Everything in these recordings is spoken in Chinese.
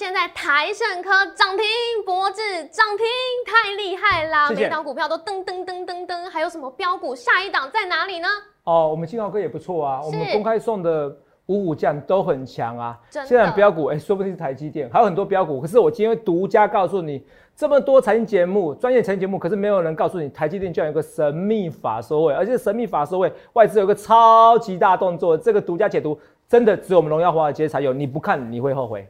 现在台盛科涨停，博智涨停，太厉害啦！谢谢每档股票都噔噔噔噔噔，还有什么标股？下一档在哪里呢？哦，我们金豪哥也不错啊，我们公开送的五五将都很强啊。现在标股，哎、说不定是台积电，还有很多标股。可是我今天会独家告诉你，这么多财经节目、专业财经节目，可是没有人告诉你，台积电居然有个神秘法收位，而且神秘法收位外资有个超级大动作，这个独家解读真的只有我们荣耀华尔街才有，你不看你会后悔。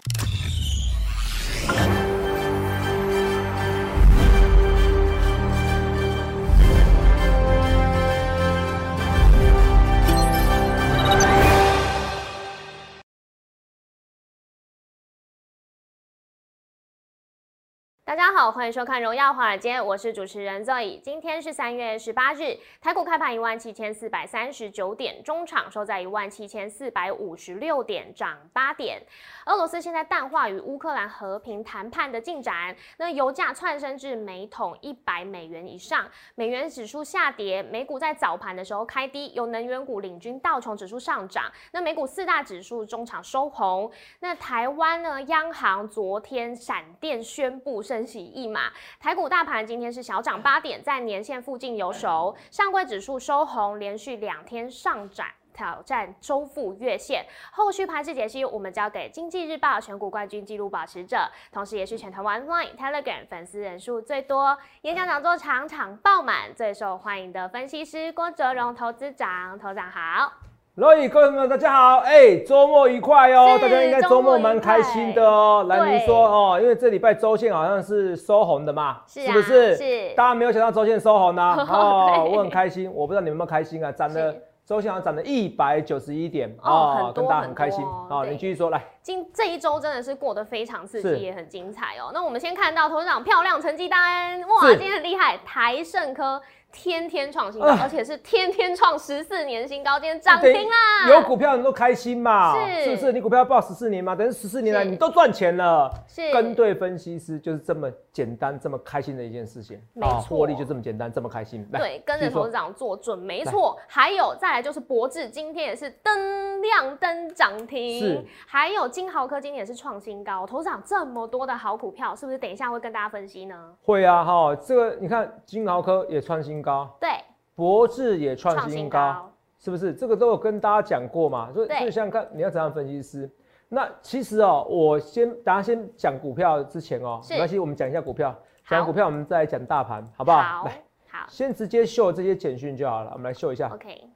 大家好，欢迎收看《荣耀华尔街》，我是主持人 Zoe。今天是三月十八日，台股开盘一万七千四百三十九点，中场收在一万七千四百五十六点，涨八点。俄罗斯现在淡化与乌克兰和平谈判的进展，那油价窜升至每桶一百美元以上，美元指数下跌，美股在早盘的时候开低，有能源股领军道琼指数上涨，那美股四大指数中场收红。那台湾呢，央行昨天闪电宣布升息一码，台股大盘今天是小涨八点，在年线附近有手，上柜指数收红，连续两天上涨。挑战周复月线，后续盘势解析我们交给经济日报全股冠军纪录保持者，同时也是全台湾 Line、Telegram 粉丝人数最多、演讲讲座场场爆满、最受欢迎的分析师郭哲荣投资长，投长好。罗宇，各位朋友，大家好！哎、周末愉快哦，是大家应该周末蛮开心的哦。来，您说哦，因为这礼拜周线好像是收红的嘛，是啊不是？是大家没有想到周线收红呢、哦，我很开心，我不知道你们有没有开心啊？涨了周线好像涨了一百九十一点哦跟大家很开心哦。很多对你继续说，来，今这一周真的是过得非常刺激，也很精彩哦。那我们先看到头长漂亮成绩单，哇，是今天很厉害，台盛科天天创新高，啊而且是天天创十四年新高，今天涨停啦！有股票你都开心嘛？是是不是？你股票报十四年嘛，等于十四年来你都赚钱了。是跟对分析师就是这么简单、这么开心的一件事情没错获利就这么简单、这么开心。来对，跟着继续说投资长做准没错。还有再来就是博智，今天也是灯亮灯涨停是，还有金豪科今天也是创新高。投资长这么多的好股票，是不是等一下会跟大家分析呢？会啊，哈，这个你看金豪科也创新高，对，博智也创创新新高，是不是？这个都有跟大家讲过嘛。所以对所以想想看，你要怎样分析师？那其实哦，我先大家先讲股票之前哦，是没关系，我们讲一下股票，好讲股票我们再来讲大盘，好不好？好来，好先直接秀这些简讯就好了。我们来秀一下，，OK，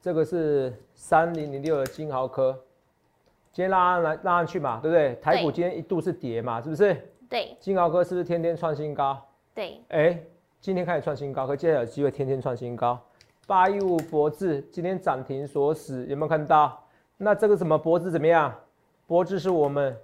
这个是三零零六的金豪科，今天拉上来拉上去嘛，对不对？台股今天一度是跌嘛，是不是？对金豪科是不是天天创新高？对，哎、今天开始创新高，可接下来有机会天天创新高。八一五博智今天涨停锁死，有没有看到？那这个什么博智怎么样？博智是我们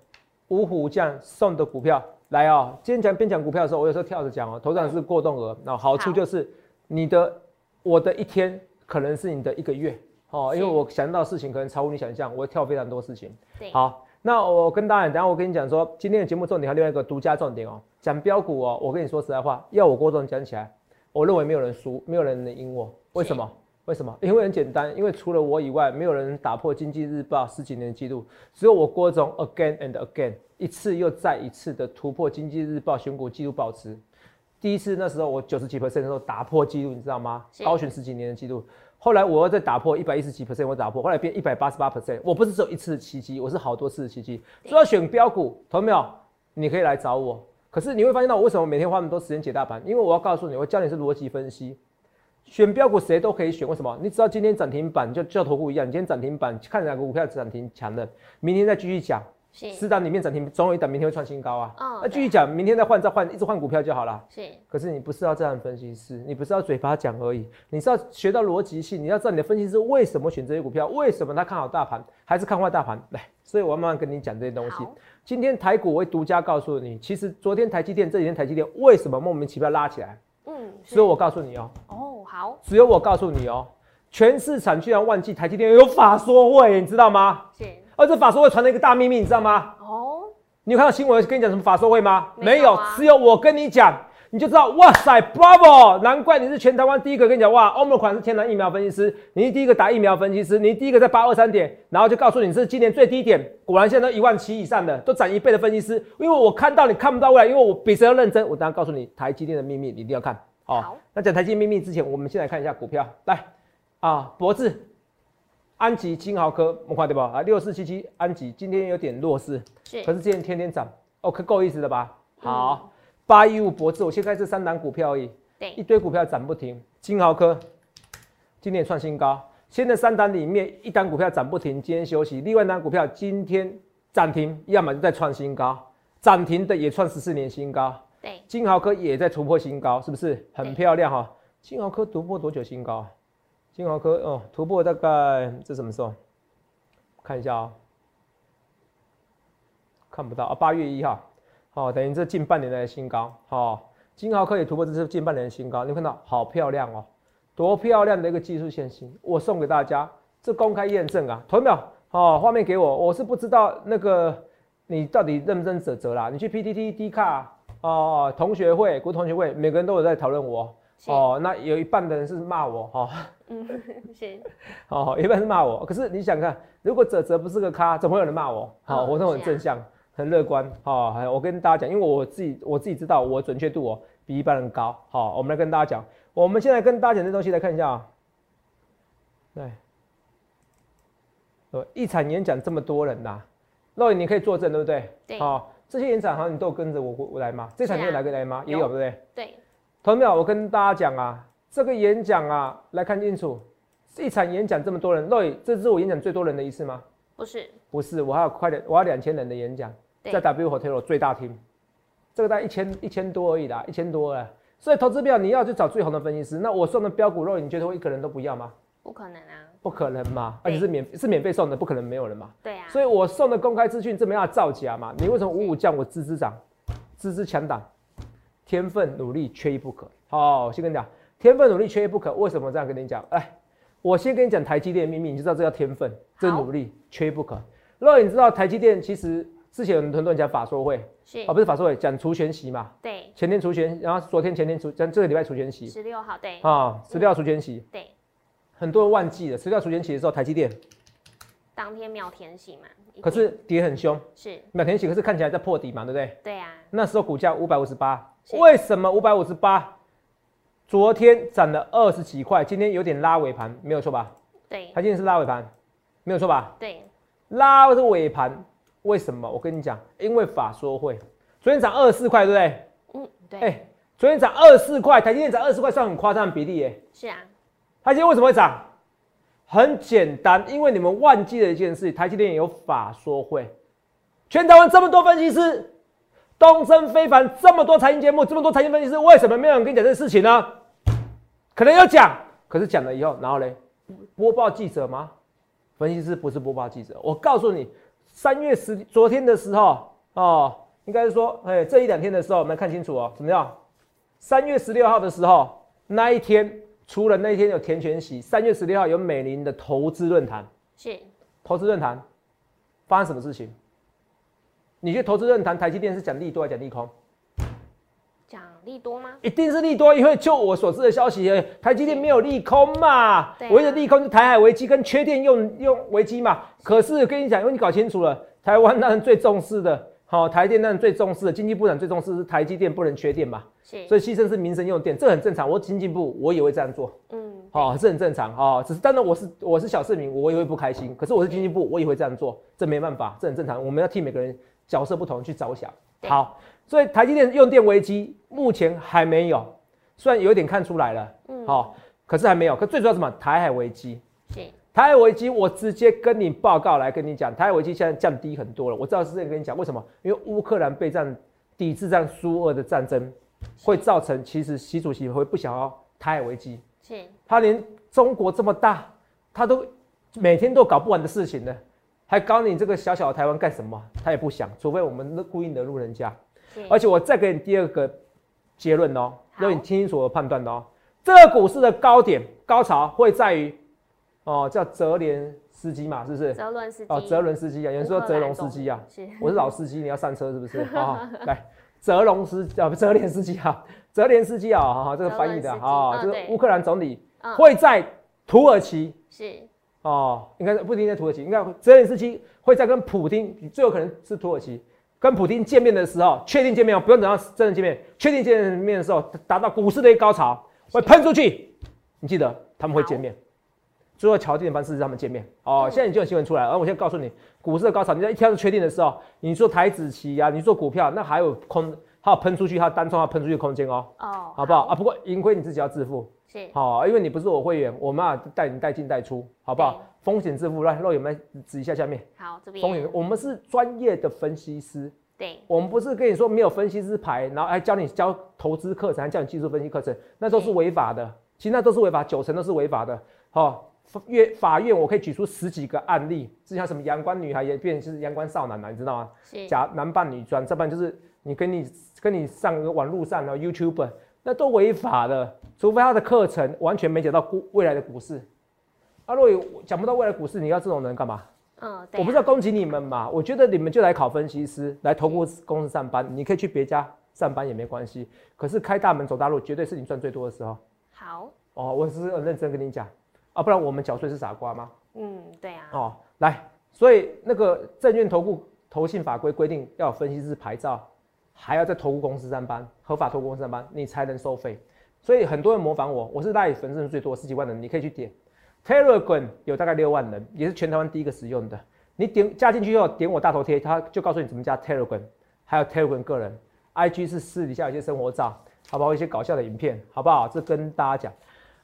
五虎将送的股票，来哦。今天讲边讲股票的时候，我有时候跳着讲哦，头涨是过动额，那好处就是你的我的一天可能是你的一个月哦，因为我想到事情可能超乎你想象，我会跳非常多事情。对，好，那我跟大家，等下我跟你讲说，今天的节目重点还有另外一个独家重点哦，讲标股哦。我跟你说实在话，要我郭总讲起来，我认为没有人输，没有人能赢我。为什么？为什么？因为很简单，因为除了我以外，没有人打破经济日报十几年的记录，只有我郭总 again and again 一次又再一次的突破经济日报选股记录保持。第一次那时候我九十几 percent 的时候打破记录，你知道吗？是高选十几年的记录。后来我要再打破一百一十几 percent，我打破，后来变一百八十八 percent。我不是只有一次的奇迹，我是好多次的奇迹。所以要选标股，投没有？你可以来找我。可是你会发现到我为什么每天花那么多时间解大盘？因为我要告诉你，我教你是逻辑分析。选标股谁都可以选，为什么？你只要今天涨停板就就投股一样，你今天涨停板看哪个股票涨停强的，明天再继续讲，是四档里面涨停总有一档明天会创新高啊。嗯那继续讲，明天再换再换，一直换股票就好了。是可是你不是要这样分析师，你不是要嘴巴讲而已，你是要学到逻辑性，你要知道你的分析师为什么选这些股票，为什么他看好大盘，还是看坏大盘。来，所以我要慢慢跟你讲这些东西。今天台股我会独家告诉你，其实昨天台积电，这几天台积电为什么莫名其妙拉起来？嗯，是只有我告诉你哦，哦，好只有我告诉你哦，全市场居然忘记台积电有法说会，你知道吗？是而这法说会传了一个大秘密，你知道吗？哦，你有看到新闻跟你讲什么法说会吗？没有啊只有我跟你讲，你就知道，哇塞，Bravo！难怪你是全台湾第一个跟你讲，哇，欧盟款是天然疫苗分析师，你是第一个打疫苗分析师，你第一个在八二三点，然后就告诉你是今年最低点，果然现在都一万七以上的，都涨一倍的分析师，因为我看到你看不到未来，因为我比谁都认真，我当然告诉你台积电的秘密，你一定要看。好，那讲台积电秘密之前，我们先来看一下股票，来啊，博智、安吉、金豪科，我看对吧？啊，六四七七，安吉今天有点弱势，是，可是之前天天涨哦，可够意思了吧？好。八一五博智，我先看这三档股票而已，对，一堆股票涨不停。金豪科今天创新高，现在三档里面一档股票涨不停，今天休息。另外一档股票今天涨停，要么就在创新高，涨停的也创十四年新高。对，金豪科也在突破新高，是不是很漂亮哈？金豪科突破多久新高？金豪科哦，突破大概这什么时候？看一下啊，看不到啊，八月一号。好，等于这近半年的新高。好，金豪科也突破这是近半年的新高。你看到好漂亮哦，多漂亮的一个技术线型，我送给大家，这公开验证啊。同没有？好，画面给我，我是不知道那个你到底认不认责责啦。你去 PTT、D 卡哦，同学会、国同学会，每个人都有在讨论我。哦，那有一半的人是骂我哈。嗯，是。哦，一半是骂我。可是你想看，如果泽泽不是个咖，怎么会有人骂我？好，我都很正向。很乐观，好，我跟大家讲，因为我自己我自己知道我准确度哦比一般人高，好，我们来跟大家讲，我们现在跟大家讲这东西来看一下啊，对，呃，一场演讲这么多人呐，肉眼你可以作证对不对？对，好，这些演讲好像你都跟着我我来吗？这场你有来跟来吗？也有对不对？对，同没有？我跟大家讲啊，这个演讲啊，来看清楚，一场演讲这么多人，肉眼这是我演讲最多人的一次吗？不是，不是，我还有快点，我要两千人的演讲。在 W Hotel 最大厅，这个大概一千一千多而已啦，一千多了。所以投资票你要去找最红的分析师。那我送的标股肉，你觉得我一个人都不要吗？不可能啊，不可能嘛，而且是免是免费送的，不可能没有人嘛。对啊。所以我送的公开资讯这么样造假嘛？你为什么五五降我支支涨，支支强档，天分努力缺一不可。好，先跟你讲，天分努力缺一不可。为什么这样跟你讲？哎，我先跟你讲台积电的秘密，你就知道这叫天分，这努力缺一不可。肉，你知道台积电其实。之前有很多人讲法说会，是啊，不是法说会，讲除权息嘛。对。前天除权，然后昨天前天除，咱这个礼拜除权息。十六号，对。啊，十六号除权息。对。很多人忘记了，十六号除权息的时候，台积电当天秒填息嘛。可是跌很凶。是。秒填息，可是看起来在破底嘛，对不对？对啊。那时候股价五百五十八，为什么五百五十八？昨天涨了二十几块，今天有点拉尾盘，没有错吧？对。它今天是拉尾盘，没有错吧？对。拉的尾盘。为什么？我跟你讲，因为法说会，昨天涨二十四块，对不对？嗯，对。哎，昨天涨二十四块，台积电涨二十四块，算很夸张的比例耶。是啊。它今天为什么会涨？很简单，因为你们忘记了一件事，台积电有法说会。全台湾这么多分析师，东升非凡这么多财经节目，这么多财经分析师，为什么没有人跟你讲这事情呢？可能要讲，可是讲了以后，然后嘞，播报记者吗？分析师不是播报记者，我告诉你。三月十昨天的时候哦，应该是说，哎，这一两天的时候，我们看清楚哦，怎么样？三月十六号的时候，那一天除了那天有田全喜，三月十六号有美林的投资论坛，是投资论坛发生什么事情？你去投资论坛台积电是讲利多还是讲利空？讲利多吗？一定是利多，因为就我所知的消息，台积电没有利空嘛。唯一的利空是台海危机跟缺电用用危机嘛。可是跟你讲，因为你搞清楚了，台湾那人最重视的，好，台电那人最重视的，经济部长最重视是台积电不能缺电嘛。是，所以牺牲是民生用电，这很正常。我经济部我也会这样做。嗯，好，这很正常哦。只是当然我是我是小市民，我也会不开心。可是我是经济部，我也会这样做，这没办法，这很正常。我们要替每个人角色不同去着想。好。所以台积电用电危机目前还没有，虽然有点看出来了，嗯，好，可是还没有。可最主要什么？台海危机。是。台海危机，我直接跟你报告来跟你讲，台海危机现在降低很多了。我知道是这样跟你讲，为什么？因为乌克兰备战抵制战苏俄的战争，会造成其实习主席会不想要台海危机。是。他连中国这么大，他都每天都搞不完的事情呢，还搞你这个小小的台湾干什么？他也不想，除非我们故意惹怒人家。而且我再给你第二个结论哦，让你听清楚我判断的哦。这个股市的高点高潮会在于哦，叫泽连斯基嘛，是不是？哦，泽伦斯基啊，有人说泽龙司机啊，我是老司机，你要上车是不是？好，来，泽龙司啊，不泽连斯基啊，泽连斯基啊，这个翻译的啊，嗯对就是乌克兰总理嗯。会在土耳其。是。哦，应该不一定在土耳其，应该泽连斯基会在跟普京，最有可能是土耳其。跟普京见面的时候，确定见面哦，不用等到真的见面，确定见面的时候，达到股市的一个高潮，会喷出去。你记得他们会见面，最后敲定的方式是他们见面哦。嗯现在已经有新闻出来了，然后我现在告诉你，股市的高潮，你在一天就确定的时候，你做台子期啊，你做股票，那还有空，还有喷出去，还有单冲，还有喷出去的空间哦，哦，好不好啊？不过盈亏你自己要自负。是好，因为你不是我会员，我们啊带你带进带出，好不好？风险自负，来，肉眼们指一下下面好这风险，我们是专业的分析师，对我们不是跟你说没有分析师牌，然后还教你教投资课程，还教你技术分析课程，那都是违法的。其实那都是违法，九成都是违法的。好、院法院我可以举出十几个案例，之前什么阳光女孩也变成是阳光少男了，你知道吗？假男扮女装，这般就是你跟你跟你上个网络上的 YouTube，那都违法的，除非他的课程完全没讲到股未来的股市。啊，如果有讲不到未来股市，你要这种人干嘛？嗯，对啊我不是要攻击你们嘛，我觉得你们就来考分析师，来投顾公司上班，你可以去别家上班也没关系。可是开大门走大路，绝对是你赚最多的时候。好，哦，我是很认真跟你讲啊，不然我们缴税是傻瓜吗？嗯，对啊，哦，来，所以那个证券投顾投信法规规定要有分析师牌照，还要在投顾公司上班，合法投顾公司上班，你才能收费。所以很多人模仿我，我是赖粉丝人最多十几万人，你可以去点 Telegram 有大概六万人，也是全台湾第一个使用的。你点加进去以后，点我大头贴，他就告诉你怎么加 Telegram，还有 Telegram 个人，IG 是私底下有一些生活照，好不好？一些搞笑的影片，好不好？这跟大家讲。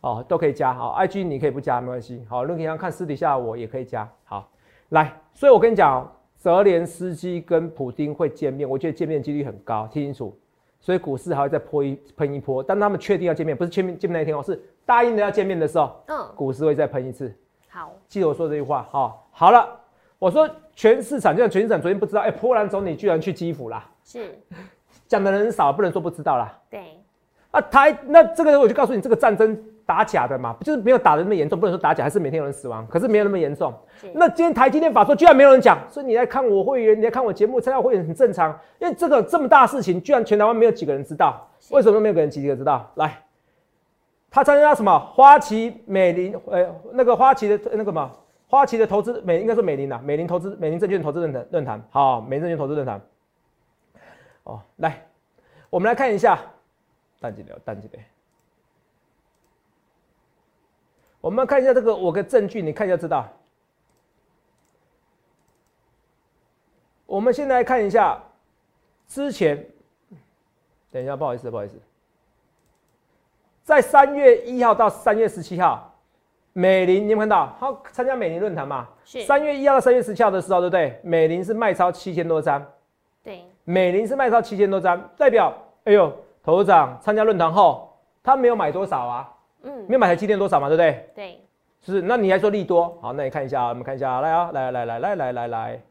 哦，都可以加好，IG 你可以不加没关系。好，如果你想看私底下我也可以加。好，来，所以我跟你讲哦，泽连斯基跟普丁会见面，我觉得见面几率很高，听清楚。所以股市还会再泼一喷一波，但他们确定要见面，不是见面见面那一天哦，是答应的要见面的时候，嗯，股市会再喷一次。好，记得我说这句话哈、哦。好了，我说全市场，就像全市场昨天不知道，哎，波兰总理居然去基辅啦，是，讲的人少，不能说不知道啦。对，啊，台那这个我就告诉你，这个战争打假的嘛，就是没有打的那么严重，不能说打假，还是每天有人死亡，可是没有那么严重。那今天台积电法说居然没有人讲，所以你来看我会员，你来看我节目，参加会员很正常，因为这个这么大事情，居然全台湾没有几个人知道，为什么没有个人几个知道？来，他参加什么花旗美林，呃，那个花旗的那个什么花旗的投资美，应该说美林啊，美林投资美林证券投资论坛论坛，好，美林证券投资论坛。哦，来，我们来看一下，淡季聊，淡季聊。我们看一下这个，我的证据，你看一下知道。我们现在来看一下之前，等一下，不好意思，不好意思，在三月一号到三月十七号，美林你有没有看到？他参加美林论坛嘛？是，三月一号到三月十七号的时候，对不对？美林是卖超七千多张，对，美林是卖超七千多张，代表，哎呦，头长参加论坛后，他没有买多少啊？嗯，没有买台积电多少嘛，对不对？对，是不是？那你还说利多？好，那你看一下啊，我们看一下啊，来啊，来来来来来来来，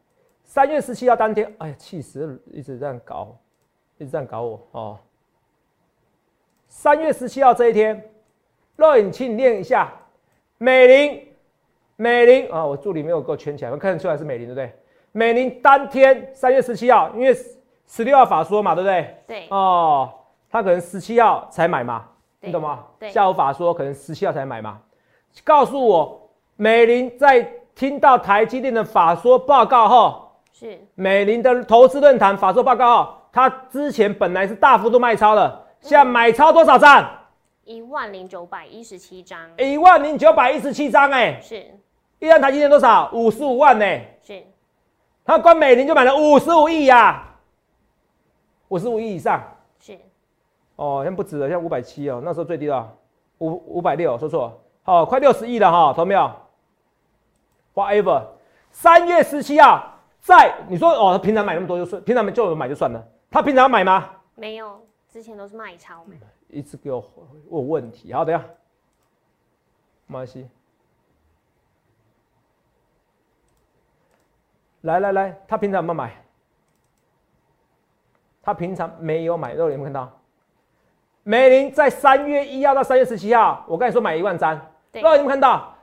三月十七号当天，哎呀，气死，一直这样搞，一直这样搞我哦。三月十七号这一天，肉眼请你念一下，美林，美林啊，我助理没有给我圈起来，我看得出来是美林，对不对？美林当天三月十七号，因为十六号法说嘛，对不对？对，哦，他可能十七号才买嘛，对你懂吗？对下午法说可能十七号才买嘛。告诉我，美林在听到台积电的法说报告后，是，美林的投资论坛法说报告后，他之前本来是大幅度卖超的，现在买超多少张？一万零九百一十七张，一万零九百一十七张，哎，是，一张台积电多少？五十五万呢、是，他光美林就买了五十五亿呀，五十五亿以上。是，哦，现在不止了，现在五百七哦，那时候最低了五五百六，说错，好、快六十亿了哈，投没有？Whatever，三月十七号，在你说哦，他平常买那么多就算，平常就有买就算了，他平常买吗？没有，之前都是卖超买，一直给我问问题，好，等一下，没关系，来来来，他平常有没有买？他平常没有买，肉有没有看到？美林在三月一号到三月十七号，我跟你说买一万张，对肉有没有看到？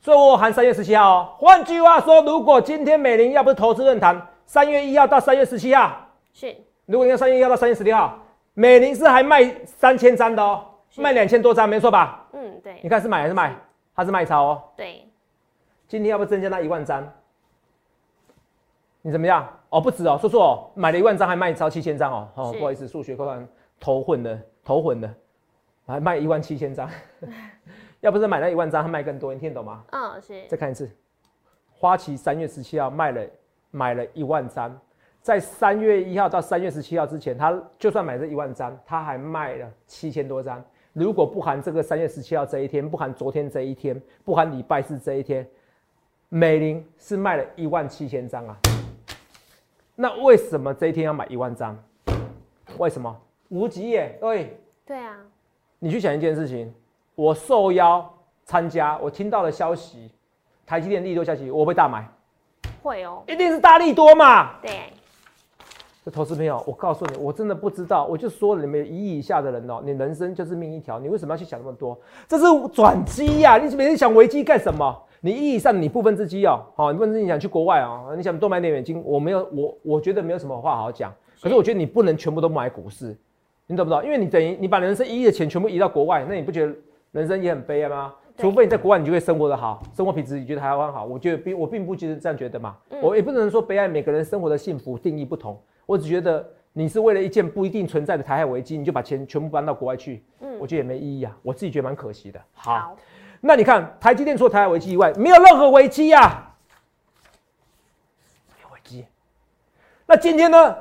所以我含三月十七号哦。换句话说，如果今天美林要不是投资论坛，三月一号到三月十七号，是，如果你要三月一号到三月十六号，美林是还卖三千张的哦，卖两千多张，没错吧？嗯，对你看是买还是卖？它是卖超哦。对，今天要不增加到一万张？你怎么样？哦，不止哦，说错哦，买了一万张还卖超七千张哦。哦，不好意思，数学课堂头混了，头混的，还卖一万七千张。要不是买了一万张，他卖更多，你听得懂吗？嗯是再看一次，花旗三月十七号卖了买了一万张，在三月一号到三月十七号之前，他就算买这一万张，他还卖了七千多张。如果不含这个三月十七号这一天，不含昨天这一天，不含礼拜四这一天，美林是卖了一万七千张啊。那为什么这一天要买一万张？为什么？无极耶，各位，对啊，你去想一件事情，我受邀参加，我听到了消息，台积电利多消息，我会大买，会哦，一定是大利多嘛。对，这投资朋友，我告诉你，我真的不知道，我就说了，你们一亿以下的人哦，你人生就是命一条，你为什么要去想那么多？这是转机呀、你每天想危机干什么？你一亿以上，你部分之机哦，好，你部分之机你想去国外哦，你想多买点美金，我没有，我我觉得没有什么话好讲。可是我觉得你不能全部都买股市，你懂不懂？因为你等于你把人生一亿的钱全部移到国外，那你不觉得人生也很悲哀吗？除非你在国外，你就会生活的好，生活品质你觉得台湾好。我觉得并我并不觉得这样觉得嘛，嗯我也不能说悲哀，每个人生活的幸福定义不同。我只觉得你是为了一件不一定存在的台海危机，你就把钱全部搬到国外去，嗯我觉得也没意义啊。我自己觉得蛮可惜的。好，那你看台积电除了台海危机以外，没有任何危机呀、没有危机。那今天呢？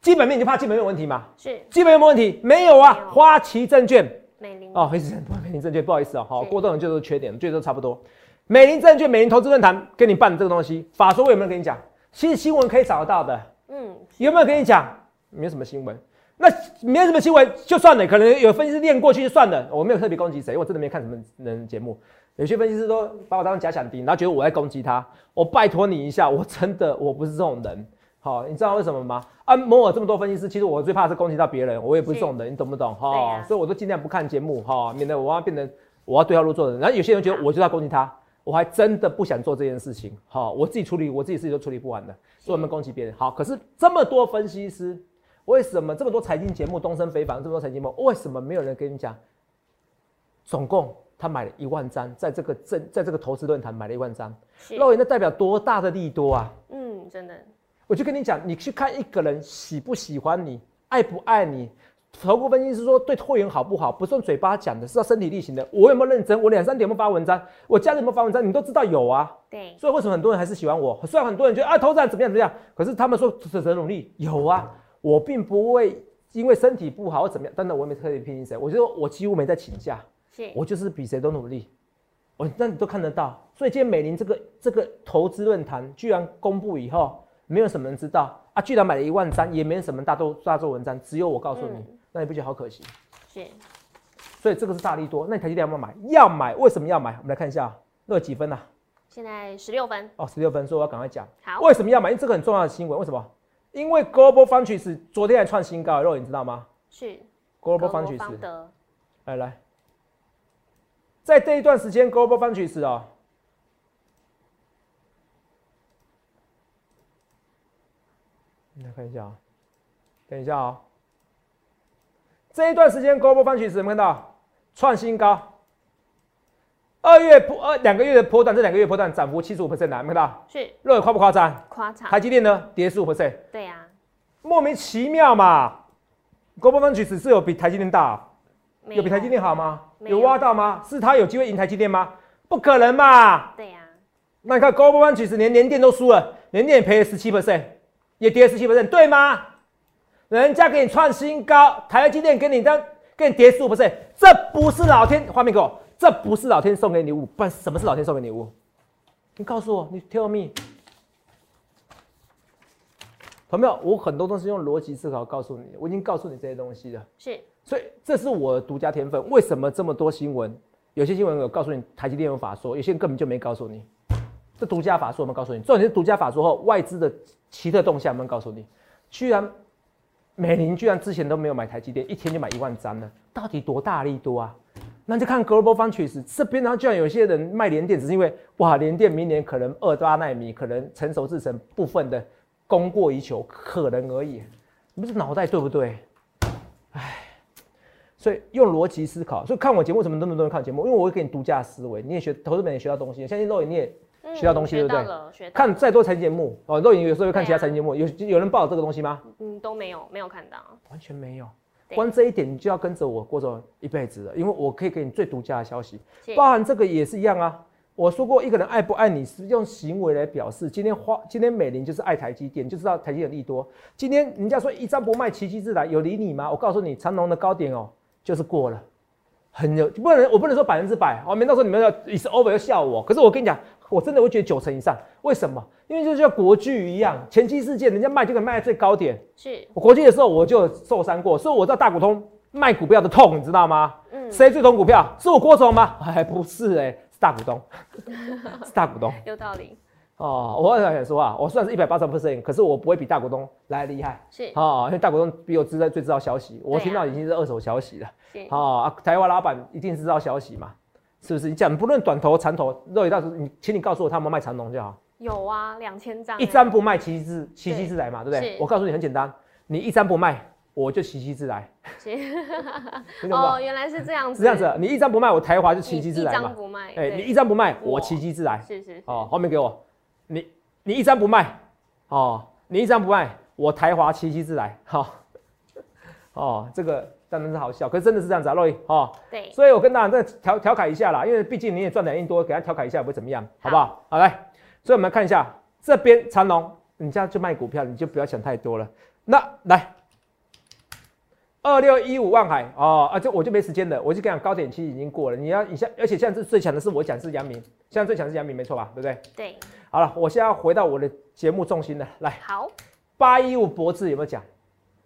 基本面你就怕基本面有问题吗？是基本面有没有问题？没有啊。有花旗证券美林哦，黑石不美林证券，不好意思哦，好，是郭董人就是缺点，最多差不多。美林证券、美林投资论坛跟你办这个东西，法说我有没有跟你讲？其实新闻可以找得到的，嗯有没有跟你讲？没有什么新闻。那没有什么新闻就算了，可能有分析师练过去就算了。我没有特别攻击谁，因为我真的没看什么人节目。有些分析师都把我当假想敌，然后觉得我在攻击他。我拜托你一下，我真的我不是这种人。好，你知道为什么吗？啊，摩尔这么多分析师，其实我最怕是攻击到别人，我也不是这种人，你懂不懂？哈、所以我都尽量不看节目哈，免得我要变成我要对号入座的人。然后有些人觉得我就要攻击他，我还真的不想做这件事情。好，我自己处理我自己事情都处理不完的，所以我们攻击别人。好，可是这么多分析师，为什么这么多财经节目东升北访，这么多财经节目，为什么没有人跟你讲？总共他买了一万张，在这个证，在这个投资论坛买了一万张，是肉眼那代表多大的利多啊！嗯真的我就跟你讲，你去看一个人喜不喜欢你，爱不爱你。投顾分析师说对会员好不好，不是用嘴巴讲的，是要身体力行的。我有没有认真？我两三点有没有发文章？我家里有没有发文章？你都知道有啊。对所以为什么很多人还是喜欢我？虽然很多人觉得啊，投资人怎么样怎么样，可是他们说怎怎努力有啊，我并不会因为身体不好或怎么样，真的我也没特别批评谁，我就说我几乎没在请假，是我就是比谁都努力，我那你都看得到。所以今天美林这个这个投资论坛居然公布以后，没有什么人知道啊，居然买了一万张，也没人什么大做大做文章，只有我告诉你，嗯那你不觉得好可惜？是所以这个是大力多，那你台积电要不要买？要买，为什么要买？我们来看一下，乐几分啊？现在十六分，哦，十六分，所以我要赶快讲。好为什么要买？因为这个很重要的新闻。为什么？因为 Global Foundries 昨天还创新高，肉你知道吗是？Global 格罗 Foundries，方德来来，在这一段时间，Global Foundries 哦，来看一下啊、等一下啊、这一段时间 Global Foundries 有没有看到创新高？二月波二两个月的波段，这两个月波段涨幅七十五 percent 的，有没有看到？是肉眼夸不夸张？夸张台积电呢，跌十五 percent，对呀莫名其妙嘛。Global Foundries 是有比台积电大有比台积电好吗？有有挖到吗？是他有机会赢台积电吗？不可能嘛！对呀那你看 Global One 其实连联电都输了，联电也赔了十七 percent，也跌了十七 percent，对吗？人家给你创新高，台积电给你这样给你跌十五 percent，这不是老天画面给我，这不是老天送给你礼物，不然什么是老天送给你礼物？你告诉我，你 tell me。朋友，我很多东西用逻辑思考告诉你，我已经告诉你这些东西了。是所以这是我的独家天分。为什么这么多新闻？有些新闻有告诉你台积电有法说，有些人根本就没告诉你。这独家法术，我们告诉你？重点是独家法术后，外资的奇特动向我们告诉你？居然美林居然之前都没有买台积电，一天就买一万张了，到底多大力多啊？那就看 Global Foundries 这边，然后居然有些人卖联电，只是因为哇，联电明年可能二八纳米可能成熟制成部分的供过于求，可能而已。你不是脑袋对不对？所以用逻辑思考，所以看我节目什么那么多人看节目，因为我会给你独家思维，你也学投资本也学到东西，相信肉眼你也学到东西，对不对？看再多财经节目哦，肉眼有时候会看其他财经节目，有有人报这个东西吗？嗯，都没有，没有看到，完全没有。光这一点你就要跟着我过着一辈子了，因为我可以给你最独家的消息，包含这个也是一样啊。我说过，一个人爱不爱你是用行为来表示。今天花，今天美玲就是爱台积电，就知道台积电利多。今天人家说一张不卖，奇迹自来，有理你吗？我告诉你，长隆的高点哦，就是过了，很有不能，我不能说百分之百哦，免到时候你们要 is over 要笑我。可是我跟你讲，我真的会觉得九成以上。为什么？因为就像国巨一样，前期事件人家卖就可以卖在最高点。是我国巨的时候我就受伤过，所以我知道大股东卖股票的痛，你知道吗？嗯。谁最痛股票？是我郭总吗？还 不是哎。大股东 是大股东，有道理哦。我想说啊，我算是一百八十 percent，可是我不会比大股东来厉害。是啊，因为大股东比我知道最知道消息，我听到已经是二手消息了。是啊，台湾老板一定是知道消息嘛？是不是？你讲不论短头长头，肉眼到时你，请你告诉我他们卖长龙就好。有啊，两千张，一张不卖，奇迹自奇迹自来嘛，对不对？我告诉你很简单，你一张不卖。我就奇迹自来，哦，原来是这样子，是这样子。你一张不卖，我台华就奇迹自来嘛。一张不卖，哎，你一张不卖，我奇迹自来。是是。哦，后面给我，你你一张不卖，哦，你一张不卖，我台华奇迹自来。好，哦，这个当然是好笑，可是真的是这样子啊，洛伊。所以我跟大家再调调侃一下啦，因为毕竟你也赚两亿多，给他调侃一下也不会怎么样，好不好？好来，所以我们看一下这边长隆，你这样就卖股票，你就不要想太多了。那来。二六一五万海哦啊，这我就没时间了，我就跟你讲，高点期已经过了。你要，你现而且现在是最强的是我讲是杨明，现在最强是杨明，没错吧？对不对？对。好了，我现在要回到我的节目重心了，来。好。八一五博智有没有讲？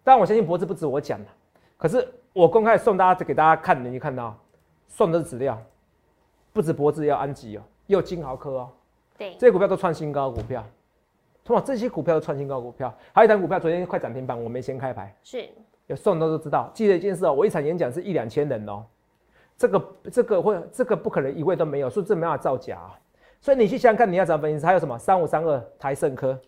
但我相信博智不止我讲的，可是我公开送大家给大家看，你看到送的是资料，不止脖子要安吉哦，又金豪科哦，对，这些股票都创新高股票，通常这些股票都创新高股票，还有一单股票昨天快涨停板，我没先开牌，是。有送的都知道，记得一件事哦，我一场演讲是一两千人哦，这个这个会这个不可能一位都没有，所以这没办法造假啊。所以你去想想看，你要怎么分析？还有什么？三五三二台盛科，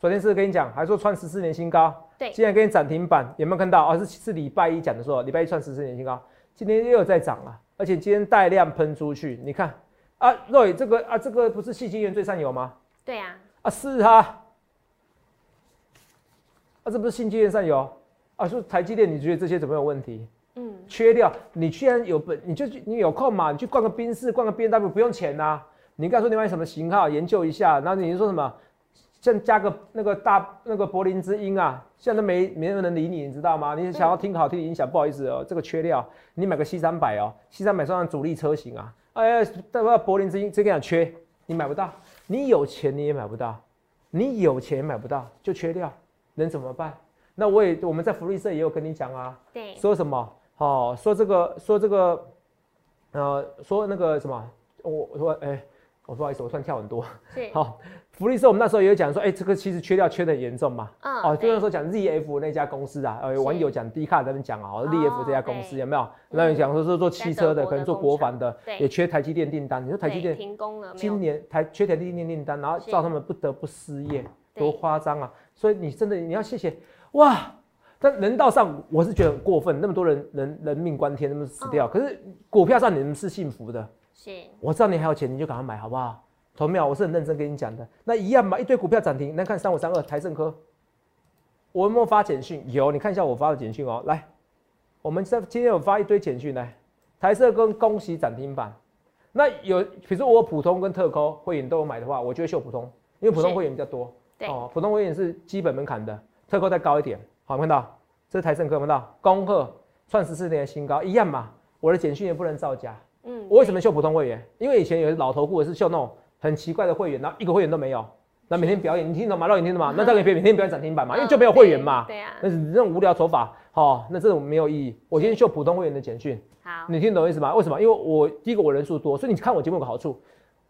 昨天是跟你讲，还说创十四年新高，对，今天给你涨停板，有没有看到？哦，是是礼拜一讲的时候，礼拜一创十四年新高，今天又有在涨了，而且今天带量喷出去，你看啊，瑞这个啊，这个不是细晶圆最上游吗？对啊，啊是啊，啊这不是细晶圆上游？啊，说台积电，你觉得这些怎么有问题？嗯，缺掉，你居然有本，你就你有空嘛，你去逛个宾室，逛个 B N W 不用钱呐。你刚说你买什么型号，研究一下，然后你说什么，像加个那个大那个柏林之音啊，现在没没人能理你，你知道吗？你想要听好听的音响，不好意思哦，这个缺料，你买个 C 三百哦，C 三百算上主力车型啊，哎，代表柏林之音这个样缺，你买不到，你有钱你也买不到，你有钱买不到就缺料，能怎么办？那我也我们在福利社也有跟你讲啊，对，说什么？哦，说这个，说这个，呃，说那个什么？我我说，哎，我不好意思，我突然跳很多。对，好，福利社我们那时候也有讲说，哎，这个其实缺料缺的严重嘛。嗯。哦，就是说讲 ZF 那家公司啊，呃，网友讲 D 卡在那边讲啊，ZF 这家公司有没有？那你讲说是做汽车的，可能做国防的，也缺台积电订单。你说台积电停工了，今年台缺台积电订单，然后造他们不得不失业，多夸张啊！所以你真的你要谢谢。哇！但人道上我是觉得很过分，那么多人人人命关天，那么死掉。可是股票上你们是幸福的，是。我知道你还有钱，你就赶快买，好不好？同秒，我是很认真跟你讲的。那一样嘛，一堆股票涨停，那看三五三二台盛科，我有没有发简讯？有，你看一下我发的简讯哦。来，我们在今天有发一堆简讯来，台盛跟恭喜涨停板。那有，比如说我普通跟特扣会员都有买的话，我就会秀普通，因为普通会员比较多。对。哦，普通会员是基本门槛的。特高再高一点，好看到？这是台盛科，看到？恭贺创十四年新高，一样嘛。我的简讯也不能造假。嗯。我为什么秀普通会员？因为以前有老头或者是秀那种很奇怪的会员，然后一个会员都没有，那每天表演，你听懂吗？老你听懂吗？那当然可以每天表演涨停板嘛，因为就没有会员嘛。对呀。那是这种无聊手法，好，那这种没有意义。我今天秀普通会员的简讯。好。你听懂意思吗？为什么？因为我第一个我人数多，所以你看我节目有个好处，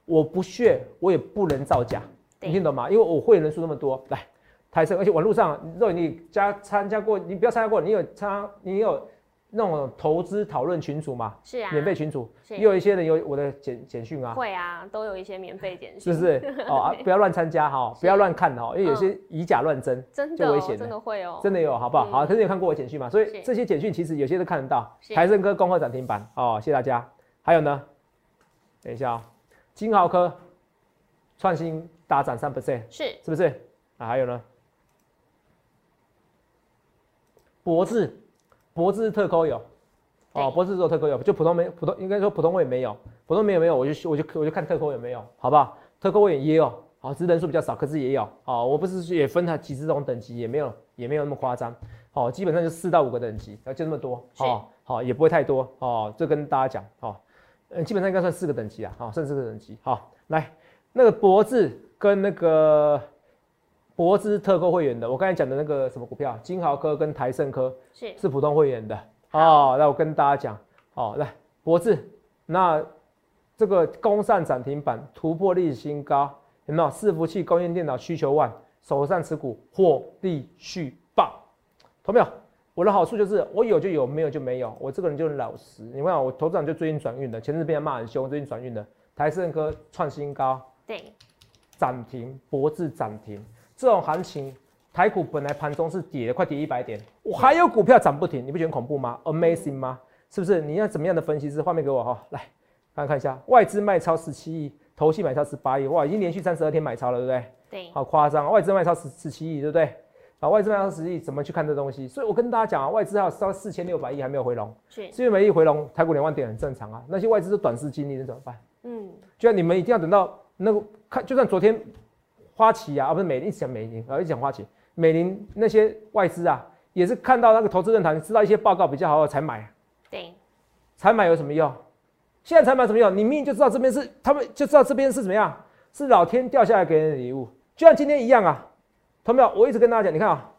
我不屑，我也不能造假。你听懂吗？因为我会员人数那么多，来。台盛，而且网络上，如果你加参加过，你不要参加过，你有参，你有那种投资讨论群组嘛，是啊，免费群组，也有一些人有我的简简讯啊，会啊，都有一些免费简讯。是，不是？哦啊，不要乱参加哈，不要乱看哈，因为有些以假乱真，真的、哦、就危险了真的会哦，真的有好不好？嗯。好，可是你有看过我简讯嘛？所以是。这些简讯其实有些都看得到。是。台盛科恭贺涨停板哦，谢谢大家。还有呢，等一下啊，金豪科创新大涨三 percent，是。是不是？啊，还有呢，博智，博智特扣有，哦，对博智只有特扣有，就普通没普通，应该说普通位没有，普通没有没有，我就我就我就看特扣有没有，好不好？特扣位也有，好，只是人数比较少，可是也有，哦，我不是也分它几十种等级，也没有也没有那么夸张，好，基本上就四到五个等级，然后就那么多，好哦，好，也不会太多，哦，就跟大家讲，哦，嗯，基本上应该算四个等级啊，好，算四个等级，好，来，那个博智跟那个博智特购会员的，我刚才讲的那个什么股票，金豪科跟台盛科是是普通会员的哦。那我跟大家讲，哦，来博智，那这个攻上涨停板，突破历史新高，有没有？伺服器供应电脑需求万，手上持股获利续报，投没有？我的好处就是我有就有，没有就没有，我这个人就很老实。你看我头长就最近转运的，前阵子被人骂很凶，最近转运的，台盛科创新高，对，涨停，博智涨停，这种行情，台股本来盘中是跌的，快跌一百点，我还有股票涨不停，你不觉得很恐怖吗？Amazing 吗？是不是？你要怎么样的分析师？画面给我哈，来，大家看一下，外资卖超十七亿，投信买超十八亿，哇，已经连续三十二天买超了，对不对？对，好夸张，外资卖超十十七亿，对不对？啊，外资卖超十亿，怎么去看这东西？所以我跟大家讲啊，外资还有烧四千六百亿还没有回笼，是，四千六百亿回笼，台股两万点很正常啊。那些外资是短视经历，那怎么办？嗯，就像你们一定要等到那个看，就算昨天花旗啊，啊不是美林，一直讲美林，啊一直讲花旗，美林那些外资啊，也是看到那个投资论坛，知道一些报告比较好才买，对，才买有什么用？现在才买有什么用？你明明就知道这边是他们就知道这边是怎么样，是老天掉下来给人的礼物，就像今天一样啊，同没有？我一直跟大家讲，你看啊，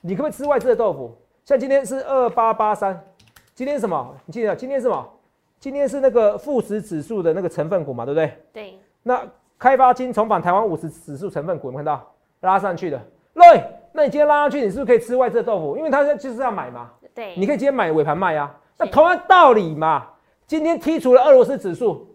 你可不可以吃外资的豆腐？像今天是二八八三，今天是什么？你记得今天是什么？今天是那个富时指数的那个成分股嘛，对不对？对，那开发金重返台湾五十指数成分股，有没有看到拉上去的？对，那你今天拉上去，你是不是可以吃外资的豆腐？因为它现在就是要买嘛，对，你可以今天买尾盘卖啊。那同样道理嘛，今天剔除了俄罗斯指数，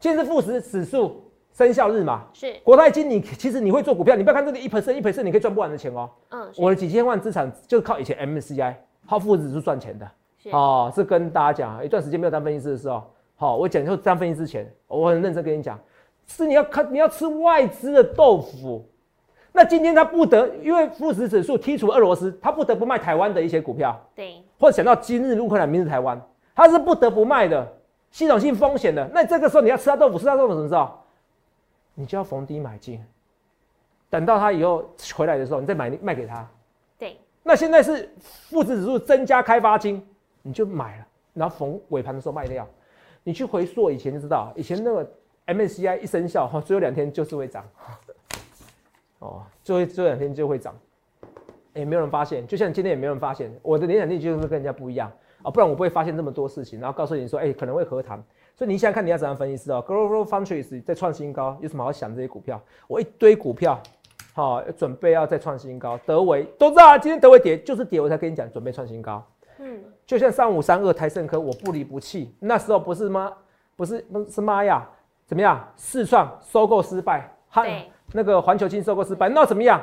今天是富时指数生效日嘛。是，国泰金你其实你会做股票，你不要看这里一 percent 一 percent 你可以赚不完的钱哦。嗯，我的几千万资产就是靠以前 MSCI 靠富时指数赚钱的。是，哦，是跟大家讲，一段时间没有当分析师的时候，好、我讲就当分析之前，我很认真跟你讲，是你要看你要吃外资的豆腐。那今天他不得，因为富时指数剔除俄罗斯，他不得不卖台湾的一些股票，对，或者想到今日乌克兰，明日台湾，他是不得不卖的，系统性风险的。那这个时候你要吃他豆腐，吃他豆腐什么时候？你就要逢低买进，等到他以后回来的时候，你再买卖给他。对，那现在是富时指数增加开发金，你就买了，然后逢尾盘的时候卖掉。你去回溯以前就知道，以前那个 MSCI 一生效，哈，最后两天就是会涨，哦，最后最后两天就会涨，也没有人发现，就像今天也没有人发现，我的联想力就是跟人家不一样啊，不然我不会发现这么多事情，然后告诉你说，哎、可能会和谈。所以你想想看，你要怎样分析师哦？Global Foundries 在创新高，有什么好想这些股票？我一堆股票，好、准备要再创新高。德维都知道啊，今天德维跌就是跌，我才跟你讲准备创新高。嗯，就像三五三二台盛科，我不离不弃。那时候不是吗？不是不是妈呀？怎么样？四创收购失败，汉对，那个环球金收购失败，那怎么样？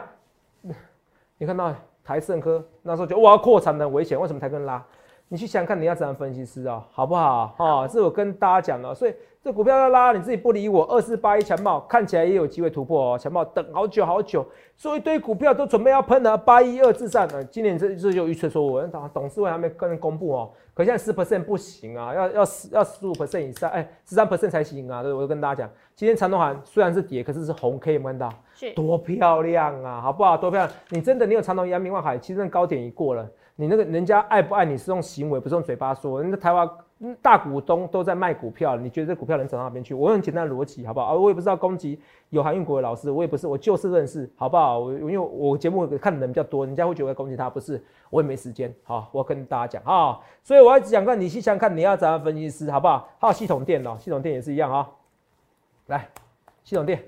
你看到台盛科那时候就哇扩产的很危险，为什么台跟拉？你去想想看，你要怎样分析师啊、好不好？哦，这我跟大家讲了，所以这股票要拉，你自己不理我。二四八一强茂看起来也有机会突破哦，强茂等好久好久，所以一堆股票都准备要喷了。八一二至上，呃，今年这这就预测说，我董董事会还没跟人公布哦，可现在十 percent 不行啊，要要十要十五 percent 以上，哎，十三 percent 才行啊。对，我就跟大家讲，今天长隆行虽然是跌，可是是红 K，有没有看到？是，多漂亮啊，好不好？多漂亮！你真的你有长隆、阳明、万海，其实那高点已过了。你那个人家爱不爱你是用行为，不是用嘴巴说。人家台湾大股东都在卖股票，你觉得这股票能涨到哪边去？我很简单的逻辑，好不好？啊，我也不知道攻击有航运股的老师，我也不是，我就事论事，好不好？我因为我节目看的人比较多，人家会觉得攻击他，不是，我也没时间。好，我跟大家讲啊，所以我要讲个，你去想看，你要怎样分析师，好不好？还有系统店哦，系统店也是一样啊、来，系统店。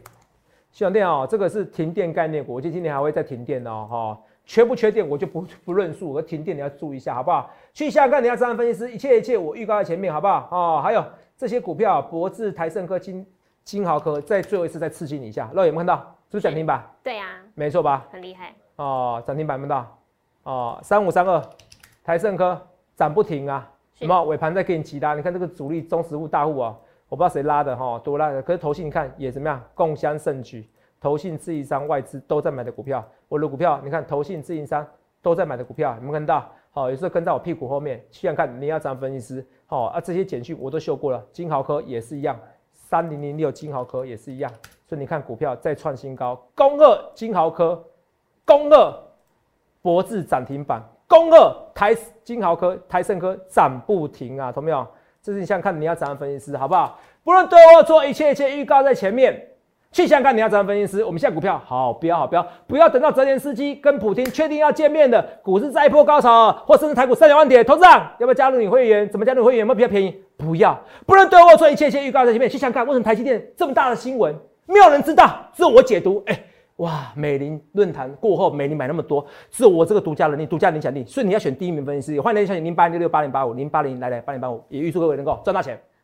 系统店哦，这个是停电概念股，我今年还会再停电哦，哈、缺不缺电我就不不论述，我停电你要注意一下，好不好？去下看你要张分析师，一切一切我预告在前面，好不好？哦，还有这些股票，博智、台盛科、金金豪科，再最后一次再刺激你一下，肉有没有看到？是不是涨停板？对呀，没错吧？很厉害哦，涨停板没到哦，三五三二，台盛科涨不停啊，什么尾盘在给你急拉？你看这个主力中实物大户啊，我不知道谁拉的哈，多拉的，可是投信你看也怎么样，共襄盛举。投信、自营商、外资都在买的股票，我的股票，你看投信、自营商都在买的股票，有没有看到？好，有时候跟在我屁股后面，去想看你要涨分析师，好啊，这些简讯我都秀过了。金豪科也是一样，三零零六金豪科也是一样，所以你看股票再创新高，公二金豪科，公二博智涨停板，公二台金豪科、台盛科涨不停啊，懂没有？这是你想看你要涨分析师，好不好？不论对我做一切一切预告在前面。去香港，你要找分析师。我们现在股票好不要好不要不要等到泽连斯基跟普京确定要见面的股市再一波高潮，或甚至台股三两万点，投资长要不要加入你会员？怎么加入会员？有没有比较便宜？不要，不能对我做一切一切预告在前面。去香港，为什么台积电这么大的新闻没有人知道？只有我解读。哎，哇，美林论坛过后，美林买那么多，只有我这个独家能力、独家影响力，所以你要选第一名分析师。欢迎来小零八零六八零八五零八零来来八零八五，也预祝各位能够赚大钱。